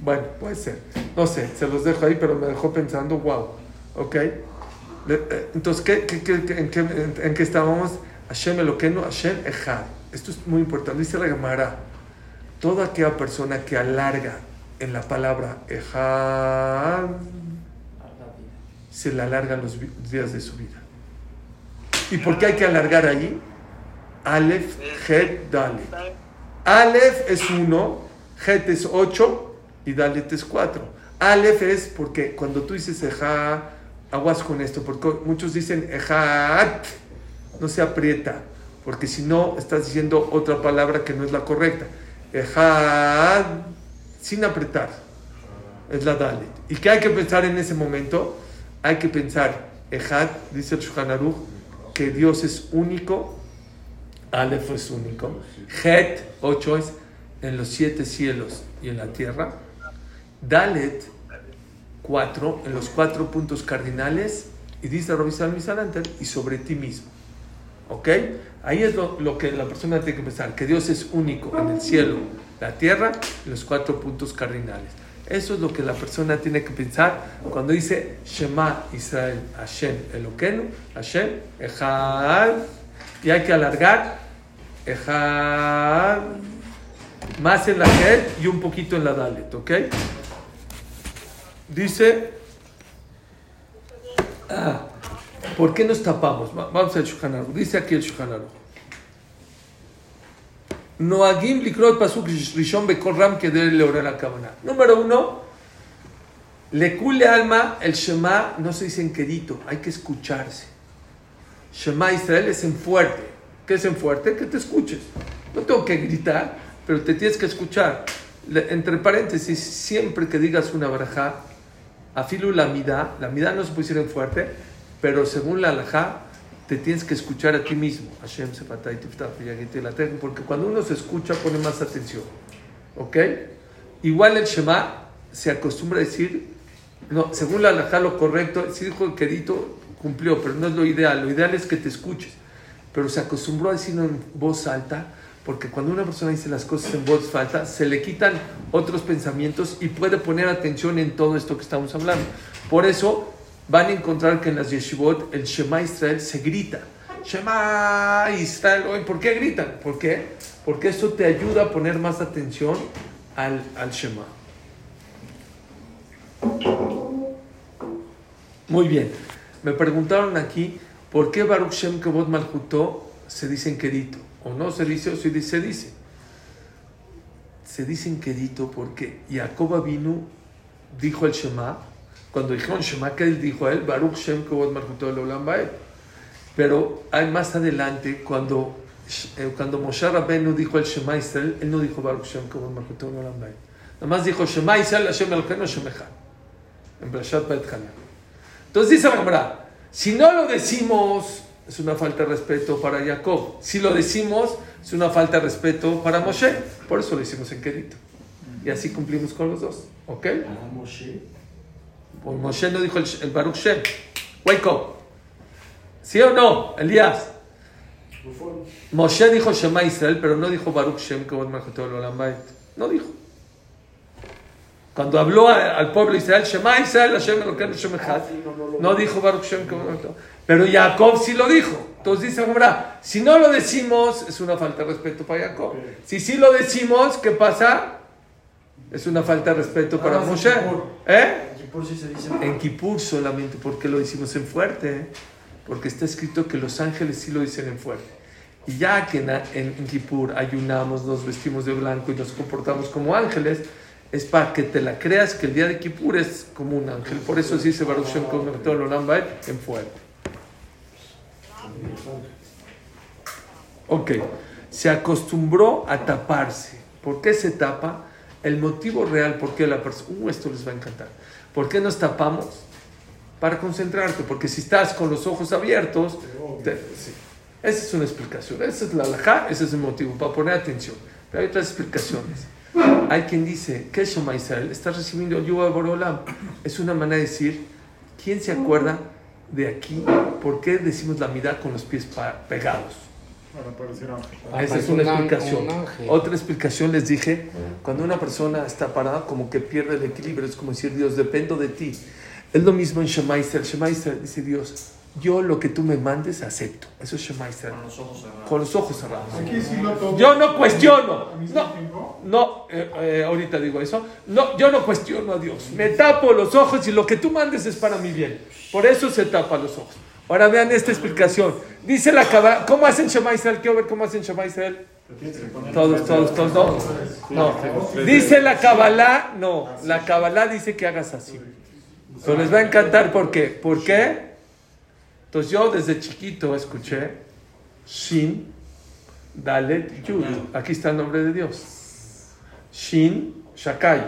Bueno, puede ser. No sé, se los dejo ahí, pero me dejó pensando, wow. ¿Ok? Eh, entonces, ¿qué, qué, qué, en, qué, en, qué estábamos? Hashem Eloqueno, Hashem Echad. Esto es muy importante. Dice la Gemara, toda aquella persona que alarga en la palabra Echad, se le alargan los días de su vida. ¿Y por qué hay que alargar ahí? Aleph, Het, Dalet. Aleph es uno, Het es ocho, y Dalet es 4. Aleph es porque cuando tú dices Eja, aguas con esto, porque muchos dicen ejat, no se aprieta, porque si no estás diciendo otra palabra que no es la correcta. Ejat, sin apretar, es la dalet. ¿Y qué hay que pensar en ese momento? Hay que pensar, ejat, dice el Shulchan Aruch, que Dios es único, Aleph es único, Het, ocho es en los siete cielos y en la tierra, Dalet, cuatro, en los cuatro puntos cardinales, y dice Rabbi Salmi Salanter, y sobre ti mismo. ¿Ok? Ahí es lo, lo que la persona tiene que pensar, que Dios es único en el cielo, la tierra y los cuatro puntos cardinales. Eso es lo que la persona tiene que pensar cuando dice Shema Israel Hashem Eloquenu, Hashem Echad, y hay que alargar Echad, más en la Gel y un poquito en la Dalet, ¿ok? Dice, ah, ¿por qué nos tapamos? Va- Vamos al Shulchan. Dice aquí el Shulchan. Noagim likrot pasuk rishon bekol ram que debe leorar la cabana. Número uno, le cule alma, el Shema no se dice en quedito, hay que escucharse. Shema Israel es en fuerte. ¿Qué es en fuerte? Que te escuches. No tengo que gritar, pero te tienes que escuchar. Entre paréntesis, siempre que digas una barajá, afilu la midá, la midá no se en fuerte, pero según la alajá, te tienes que escuchar a ti mismo. Hashem v'yagit elatejem, porque cuando uno se escucha pone más atención. ¿Ok? Igual el Shema se acostumbra a decir, no, según la alajá lo correcto, si dijo el querido, cumplió, pero no es lo ideal. Lo ideal es que te escuches. Pero se acostumbró a decirlo en voz alta, porque cuando una persona dice las cosas en voz alta, se le quitan otros pensamientos y puede poner atención en todo esto que estamos hablando. Por eso van a encontrar que en las yeshivot el Shema Israel se grita. Shema Israel, ¿por qué gritan? ¿Por qué? Porque eso te ayuda a poner más atención al, al Shema. Muy bien. Me preguntaron aquí por qué Baruch Shem Kevod Malhutó se dice en quedito. O no se dice o se dice. Se dice, se dice en quedito porque Jacob vino dijo el Shema. Cuando dijeron Shema, que él dijo a él? Baruch Shem Kevod Malhutó Leolam Baed. Pero hay más adelante, cuando, eh, cuando Moshe Rabbeinu dijo el Shema Israel, él no dijo Baruch Shem Kevod Malhutó Leolam Baed. Nada más dijo Shema Israel, Hashem Elokeinu, Hashem Echad. En Brashat Hanan. Entonces dice la Gemara, si no lo decimos, es una falta de respeto para Jacob. Si lo decimos, es una falta de respeto para Moshe. Por eso lo hicimos en quedito. Y así cumplimos con los dos. ¿Ok? Pues Moshe no dijo el, el Baruch Shem. Wake up. ¿Sí o no, Elías? Moshe dijo Shema Israel, pero no dijo Baruch Shem que No dijo. Cuando habló a- al pueblo de Israel, Shema Israel, Hashem Elokeinu, Hashem Echad, no dijo Baruch Shem Pero Jacob sí lo dijo. Entonces dice Gemara, si no lo decimos, es una falta de respeto para Jacob. Si sí lo decimos, ¿qué pasa? Es una falta de respeto para Ah, en Moshe. Kippur. ¿Eh? Aquí por si se dice. En Kippur solamente porque lo decimos en fuerte, porque está escrito que los ángeles sí lo dicen en fuerte. Y ya que en, en, en Kippur ayunamos, nos vestimos de blanco y nos comportamos como ángeles, es para que te la creas que el día de Kippur es como un ángel. Por eso se dice Baruch Shem en fuerte. Ok, se acostumbró a taparse. ¿Por qué se tapa? El motivo real por qué la persona... Uh, esto les va a encantar. ¿Por qué nos tapamos? Para concentrarte, porque si estás con los ojos abiertos... te- sí. Esa es una explicación. Esa es la alajá, ese es el motivo, para poner atención. Pero hay otras explicaciones. Hay quien dice, ¿qué es Shema Israel? Estás recibiendo ayuda de Borolam. Es una manera de decir, ¿quién se acuerda de aquí? ¿Por qué decimos la mirada con los pies pegados? Para. Ah, Esa es una explicación. Otra explicación les dije, cuando una persona está parada, como que pierde el equilibrio, es como decir, Dios, dependo de ti. Es lo mismo en Shema Israel. Shema Israel dice Dios, yo lo que tú me mandes acepto. Eso es Shema Israel. Con los ojos cerrados. Con los ojos cerrados. Yo no cuestiono. ¿Al mismo No, no, eh, eh, ahorita digo eso. No, yo no cuestiono a Dios. Me tapo los ojos y lo que tú mandes es para mi bien. Por eso se tapa los ojos. Ahora vean esta explicación. Dice la Kabbalah, ¿cómo hacen Shema Israel? Quiero ver cómo hacen Shema Israel. Todos, todos, todos, no. No. Dice la Kabbalah, no. La Kabbalah dice que hagas así. Pero les va a encantar por qué. ¿Por qué? Entonces yo desde chiquito escuché Shin, Dalet, Yud. Aquí está el nombre de Dios. Shin, Shakai.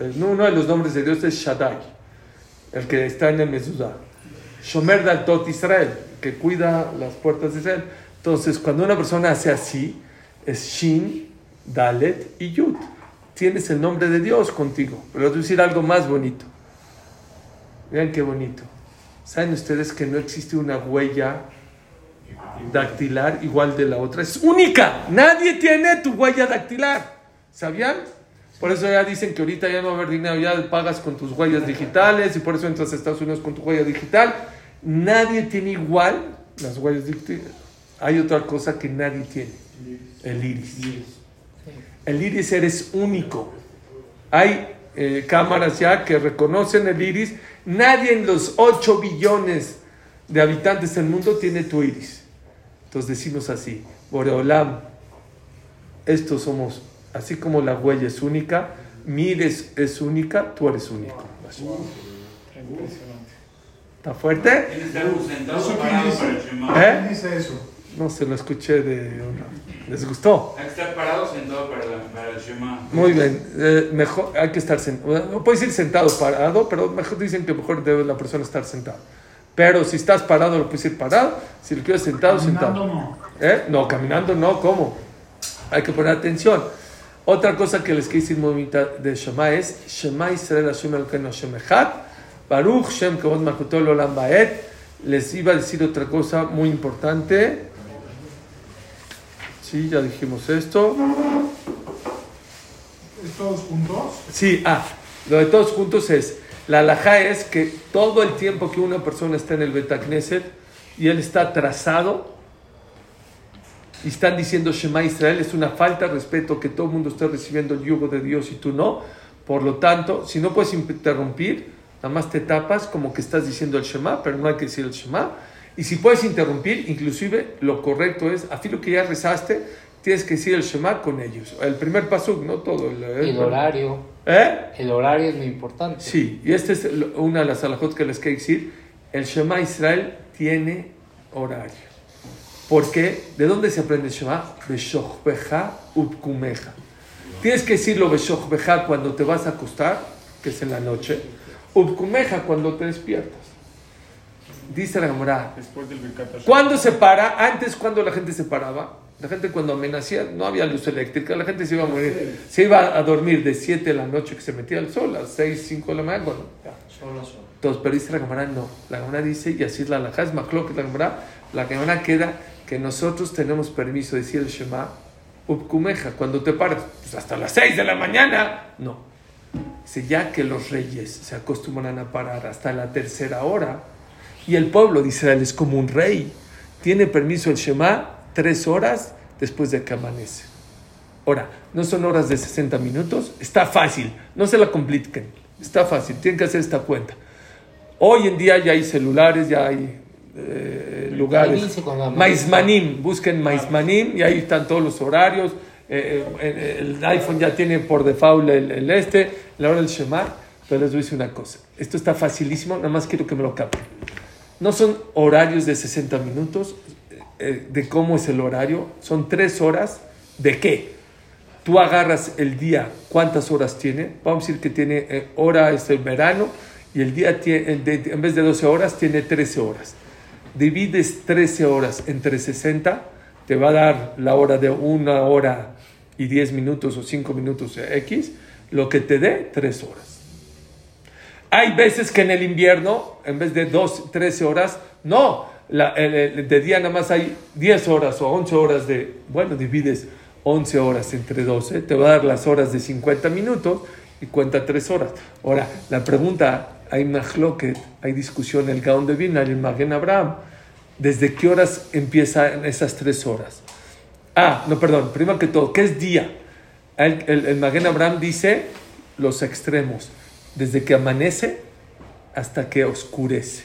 El- Uno de los nombres de Dios es Shaddai, el que está en el Mezuzah. Shomer Daltot Israel, que cuida las puertas de Israel. Entonces, cuando una persona hace así, es Shin, Dalet y Yud. Tienes el nombre de Dios contigo. Pero voy a decir algo más bonito. Vean qué bonito. ¿Saben ustedes que no existe una huella dactilar igual de la otra? Es única. Nadie tiene tu huella dactilar. ¿Sabían? Por eso ya dicen que ahorita ya no va a haber dinero, ya pagas con tus huellas digitales y por eso entras a Estados Unidos con tu huella digital. Nadie tiene igual las huellas digitales. Hay otra cosa que nadie tiene, el iris. El iris eres único. Hay eh, cámaras ya que reconocen el iris. Nadie en los 8 billones de habitantes del mundo tiene tu iris. Entonces decimos así, Boreolam, estos somos, así como la huella es única, mi es única, tú eres único. Impresionante. ¿Está fuerte? ¿Eh? ¿Quién dice eso? No se lo escuché de... ¿Les gustó? Hay que estar parado sentado para, la- para el Shema. Muy bien, eh, mejor hay que estar sentado. No puedes ir sentado, parado, pero mejor dicen que mejor debe la persona estar sentada. Pero si estás parado, lo puedes ir parado. Si lo quieres sentado, Caminando, sentado. no. ¿Eh? No, caminando no, ¿cómo? Hay que poner atención. Otra cosa que les quiero decir muy bonita de Shema es Shema Israel Hashem Elokeinu Hashem Echad Baruch Shem Kavod Malchutol Olam Baed Les iba a decir otra cosa muy importante. Sí, ya dijimos esto. ¿Es todos juntos? Sí, ah, lo de todos juntos es, la alajá es que todo el tiempo que una persona está en el Betacneset y él está atrasado y están diciendo Shema Israel, es una falta de respeto que todo el mundo esté recibiendo el yugo de Dios y tú no. Por lo tanto, si no puedes interrumpir, nada más te tapas como que estás diciendo el Shema, pero no hay que decir el Shema. Y si puedes interrumpir, inclusive lo correcto es, a lo que ya rezaste, tienes que decir el Shema con ellos. El primer paso, no todo. El, El horario. ¿Eh? El horario es muy importante. Sí, y esta es una de las alajot que les quiero decir. El Shema Israel tiene horario. ¿Por qué? ¿De dónde se aprende el Shema? Beshochbeja utkumeja. Tienes que decirlo Beshochbeja cuando te vas a acostar, que es en la noche. Utkumeja cuando te despiertas. Dice la Gemara. ¿Cuándo se para? Antes, cuando la gente se paraba. La gente cuando amenacía, no había luz eléctrica, la gente se iba a morir. Se iba a dormir de 7 de la noche que se metía el sol, a 6, 5 de la mañana. Bueno. Solo, solo. Entonces, pero dice la Gemara, no. La Gemara dice, y así es la alajá, es macló que la Gemara, la Gemara queda que nosotros tenemos permiso de decir el Shema, upkumeja, cuando te paras, pues hasta las 6 de la mañana. No. Dice, ya que los reyes se acostumbran a parar hasta la tercera hora, y el pueblo de Israel es como un rey, tiene permiso el Shema tres horas después de que amanece. Ahora, no son horas de 60 minutos, está fácil, no se la compliquen, está fácil, tienen que hacer esta cuenta. Hoy en día ya hay celulares, ya hay eh, lugares. Maizmanim, busquen Maizmanim y ahí están todos los horarios. Eh, eh, el iPhone ya tiene por default el, el este, la hora del Shema. Pero les voy a decir una cosa: esto está facilísimo, nada más quiero que me lo capten. No son horarios de 60 minutos, eh, de cómo es el horario, son tres horas. ¿De qué? Tú agarras el día, ¿cuántas horas tiene? Vamos a decir que tiene eh, hora es el verano y el día tiene, de- en vez de 12 horas tiene 13 horas. Divides 13 horas entre 60, te va a dar la hora de una hora y 10 minutos o 5 minutos eh, X, lo que te dé 3 horas. Hay veces que en el invierno, en vez de 2, 13 horas, no, de día nada más hay 10 horas o 11 horas de, bueno, divides 11 horas entre 12, te va a dar las horas de 50 minutos y cuenta 3 horas. Ahora, la pregunta, hay mahloket, hay discusión el Gaón de Vilna el Magen Abraham, ¿desde qué horas empiezan esas 3 horas? Ah, no, perdón, primero que todo, ¿qué es día? El, el, el Magen Abraham dice los extremos, desde que amanece hasta que oscurece.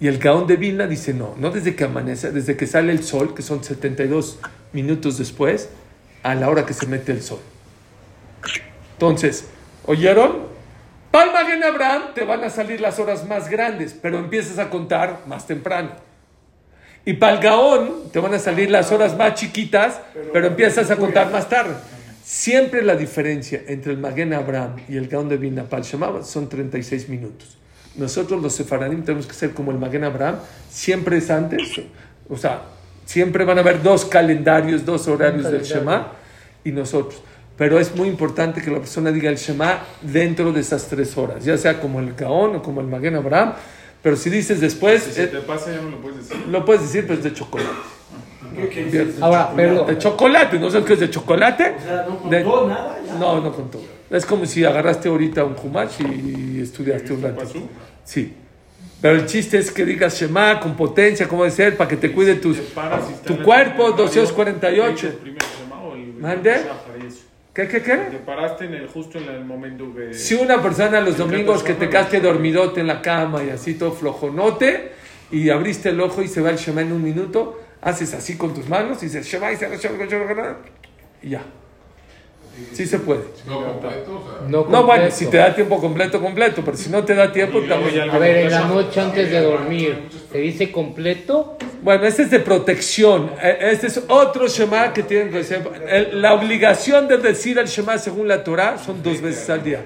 Y el Gaón de Vilna dice no, no desde que amanece, desde que sale el sol, que son 72 minutos después, a la hora que se mete el sol. Entonces, ¿oyeron? Para el Magen Abraham te van a salir las horas más grandes, pero empiezas a contar más temprano. Y para el Gaón te van a salir las horas más chiquitas, pero empiezas a contar más tarde. Siempre la diferencia entre el Magen Abraham y el Gaón de Vilna para el Shema son 36 minutos. Nosotros los sefaradim tenemos que ser como el Magen Abraham, siempre es antes, o sea, siempre van a haber dos calendarios, dos horarios del Shema y nosotros. Pero es muy importante que la persona diga el Shema dentro de esas tres horas, ya sea como el Gaón o como el Magen Abraham. Pero si dices después, Si se eh, te pasa ya no lo puedes decir. lo puedes decir, pero es de chocolate. Ahora, pero De chocolate, ¿no sabes qué es de chocolate? O sea, no De- contó nada ya. No, no contó. Es como si agarraste ahorita un Humash y estudiaste un rato. Sí. Pero el chiste es que digas Shema con potencia, como debe ser, para que te cuide tus, Te y está tu cuerpo, primer 248. dices el primer Shema o el- ¿Mande? eso. ¿Qué, qué, Te qué? paraste en el, justo en el momento que... Si una persona los domingos que te casque dormidote en la cama y así todo flojonote y abriste el ojo y se va el Shema en un minuto, haces así con tus manos y dices Shema y se y ya. Sí se puede. No completo, o sea. no No, bueno, completo. si te da tiempo completo, completo, pero si no te da tiempo, también. ya A ver, en la noche antes de dormir, ¿se dice completo? Bueno, este es de protección. Este es otro Shema que tienen que. El- La obligación de decir el Shema según la Torah son dos veces al día.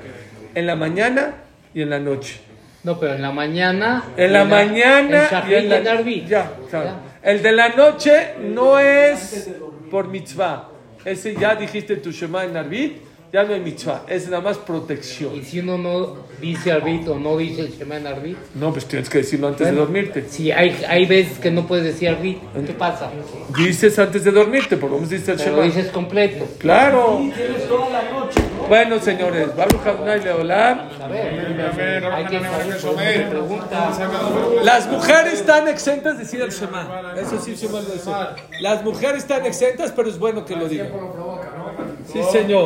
En la mañana y en la noche. No, pero en la mañana. En la mañana En Shahrit y en la y en Arvit. Ya, claro. El de la noche no es por mitzvah. Ese ya dijiste tu Shema en Arvit, ya no hay mitzvah. Es nada más protección. Y si uno no dice Arbit o no dice el Shema en Arbit. No, pues tienes que decirlo antes de dormirte. Si hay, hay veces que no puedes decir Arbit, ¿qué pasa? Dices antes de dormirte, por lo menos dices el Pero Shema. dices completo. Claro. Tienes toda la noche, ¿no? Bueno, señores, Baruch Adonai Leolam. A ver, Amén, hay que Amén, saber Amén. pregunta. Las mujeres están exentas de decir el Shema. Eso sí, Shema lo dice. Las mujeres están exentas, pero es bueno que lo digan. Sí, señor.